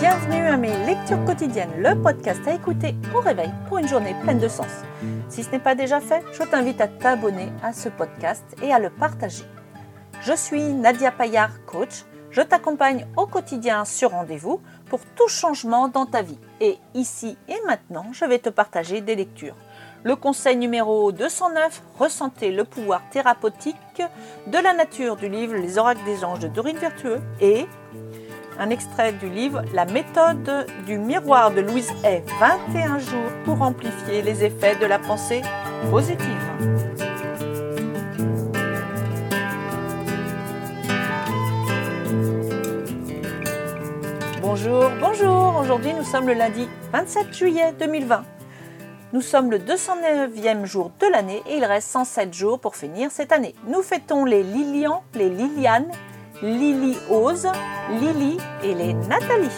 Bienvenue à mes lectures quotidiennes, le podcast à écouter au réveil pour une journée pleine de sens. Si ce n'est pas déjà fait, je t'invite à t'abonner à ce podcast et à le partager. Je suis Nadia Payard, coach. Je t'accompagne au quotidien sur rendez-vous pour tout changement dans ta vie. Et ici et maintenant, je vais te partager des lectures. Le conseil numéro 209, ressentez le pouvoir thérapeutique de la nature du livre Les oracles des anges de Dorine Vertueux et un extrait du livre La méthode du miroir de Louise Hay, 21 jours pour amplifier les effets de la pensée positive. Bonjour, bonjour, aujourd'hui nous sommes le lundi 27 juillet 2020. Nous sommes le 209e jour de l'année et il reste 107 jours pour finir cette année. Nous fêtons les Lilian, les Liliane Lily Ose, Lily et les Nathalie.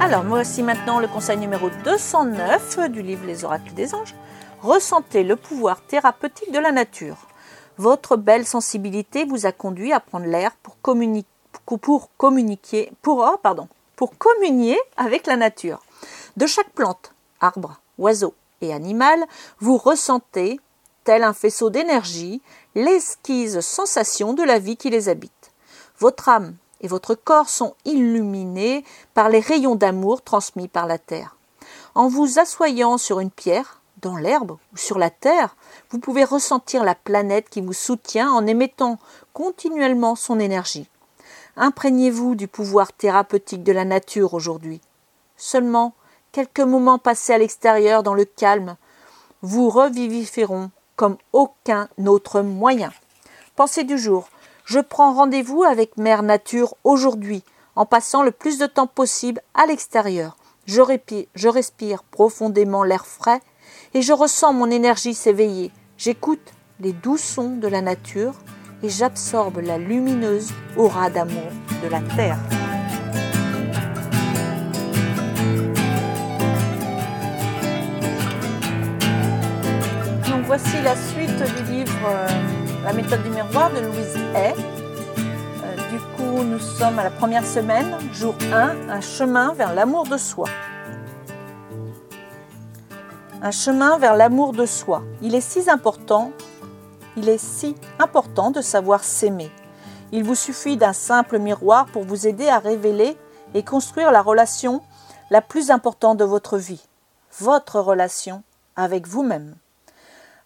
Alors, voici maintenant le conseil numéro 209 du livre Les oracles des anges. Ressentez le pouvoir thérapeutique de la nature. Votre belle sensibilité vous a conduit à prendre l'air pour, communiquer, oh, pour communier avec la nature. De chaque plante, arbre, oiseau et animal, vous ressentez, tel un faisceau d'énergie, l'esquise sensation de la vie qui les habite. Votre âme et votre corps sont illuminés par les rayons d'amour transmis par la terre. En vous assoyant sur une pierre, dans l'herbe ou sur la terre, vous pouvez ressentir la planète qui vous soutient en émettant continuellement son énergie. Imprégnez-vous du pouvoir thérapeutique de la nature aujourd'hui. Seulement, quelques moments passés à l'extérieur dans le calme vous revivifieront comme aucun autre moyen. Pensez du jour. Je prends rendez-vous avec Mère Nature aujourd'hui, en passant le plus de temps possible à l'extérieur. Je, je respire profondément l'air frais et je ressens mon énergie s'éveiller. J'écoute les doux sons de la nature et j'absorbe la lumineuse aura d'amour de la terre. Voici la suite du livre euh, La méthode du miroir de Louise Hay. Euh, du coup, nous sommes à la première semaine, jour 1, un chemin vers l'amour de soi. Un chemin vers l'amour de soi. Il est si important, il est si important de savoir s'aimer. Il vous suffit d'un simple miroir pour vous aider à révéler et construire la relation la plus importante de votre vie, votre relation avec vous-même.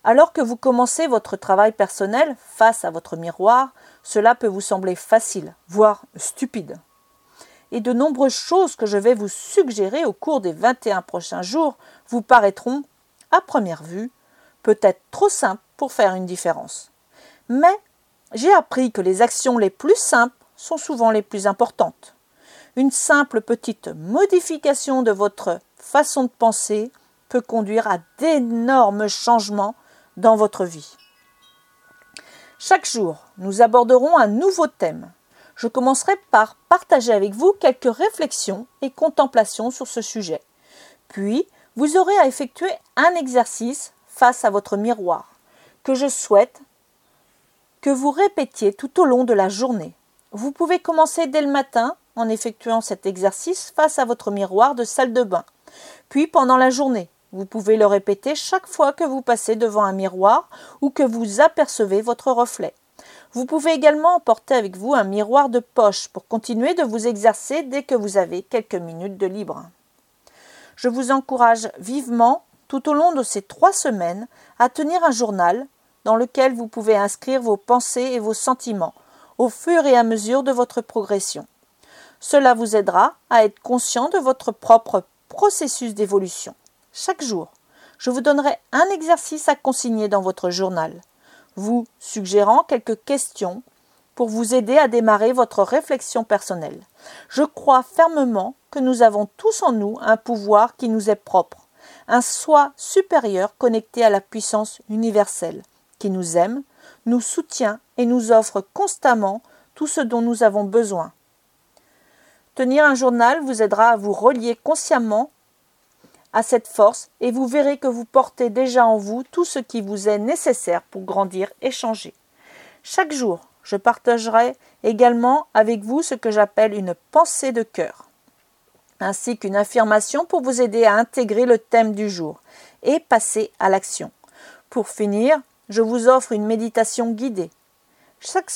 Alors que vous commencez votre travail personnel face à votre miroir, cela peut vous sembler facile, voire stupide. Et de nombreuses choses que je vais vous suggérer au cours des 21 prochains jours vous paraîtront, à première vue, peut-être trop simples pour faire une différence. Mais j'ai appris que les actions les plus simples sont souvent les plus importantes. Une simple petite modification de votre façon de penser peut conduire à d'énormes changements dans votre vie. Chaque jour, nous aborderons un nouveau thème. Je commencerai par partager avec vous quelques réflexions et contemplations sur ce sujet. Puis, vous aurez à effectuer un exercice face à votre miroir que je souhaite que vous répétiez tout au long de la journée. Vous pouvez commencer dès le matin en effectuant cet exercice face à votre miroir de salle de bain, puis pendant la journée vous pouvez le répéter chaque fois que vous passez devant un miroir ou que vous apercevez votre reflet. Vous pouvez également emporter avec vous un miroir de poche pour continuer de vous exercer dès que vous avez quelques minutes de libre. Je vous encourage vivement, tout au long de ces trois semaines, à tenir un journal dans lequel vous pouvez inscrire vos pensées et vos sentiments au fur et à mesure de votre progression. Cela vous aidera à être conscient de votre propre processus d'évolution. Chaque jour, je vous donnerai un exercice à consigner dans votre journal, vous suggérant quelques questions pour vous aider à démarrer votre réflexion personnelle. Je crois fermement que nous avons tous en nous un pouvoir qui nous est propre, un soi supérieur connecté à la puissance universelle, qui nous aime, nous soutient et nous offre constamment tout ce dont nous avons besoin. Tenir un journal vous aidera à vous relier consciemment à cette force et vous verrez que vous portez déjà en vous tout ce qui vous est nécessaire pour grandir et changer. Chaque jour, je partagerai également avec vous ce que j'appelle une pensée de cœur, ainsi qu'une affirmation pour vous aider à intégrer le thème du jour et passer à l'action. Pour finir, je vous offre une méditation guidée. Chaque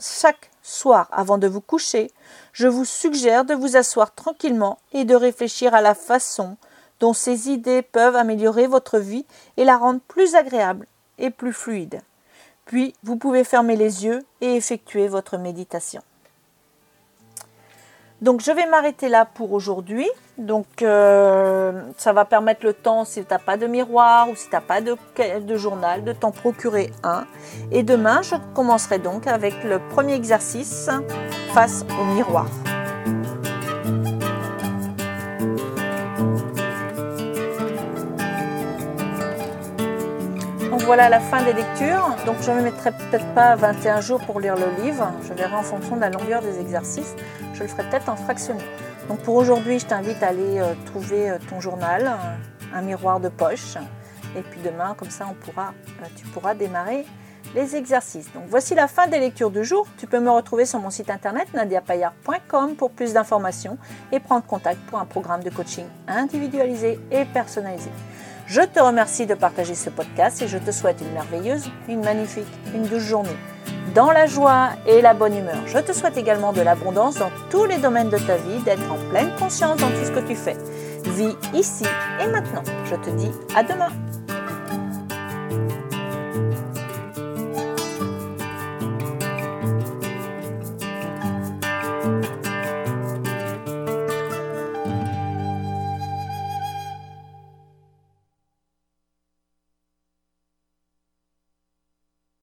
chaque soir avant de vous coucher, je vous suggère de vous asseoir tranquillement et de réfléchir à la façon dont ces idées peuvent améliorer votre vie et la rendre plus agréable et plus fluide. Puis, vous pouvez fermer les yeux et effectuer votre méditation. Donc, je vais m'arrêter là pour aujourd'hui. Donc, euh, ça va permettre le temps, si tu n'as pas de miroir ou si tu n'as pas de, de, journal, de t'en procurer un. Et demain, je commencerai donc avec le premier exercice face au miroir. Voilà la fin des lectures. Donc je ne me mettrai peut-être pas 21 jours pour lire le livre. Je verrai en fonction de la longueur des exercices. Je le ferai peut-être en fractionné. Donc pour aujourd'hui, je t'invite à aller euh, trouver euh, ton journal, un miroir de poche. Et puis demain, comme ça, euh, tu pourras démarrer les exercices. Donc voici la fin des lectures du jour. Tu peux me retrouver sur mon site internet nadiapayard.com pour plus d'informations et prendre contact pour un programme de coaching individualisé et personnalisé. Je te remercie de partager ce podcast et je te souhaite une merveilleuse, une magnifique, une douce journée. Dans la joie et la bonne humeur. Je te souhaite également de l'abondance dans tous les domaines de ta vie, d'être en pleine conscience dans tout ce que tu fais. Vis ici et maintenant. Je te dis à demain.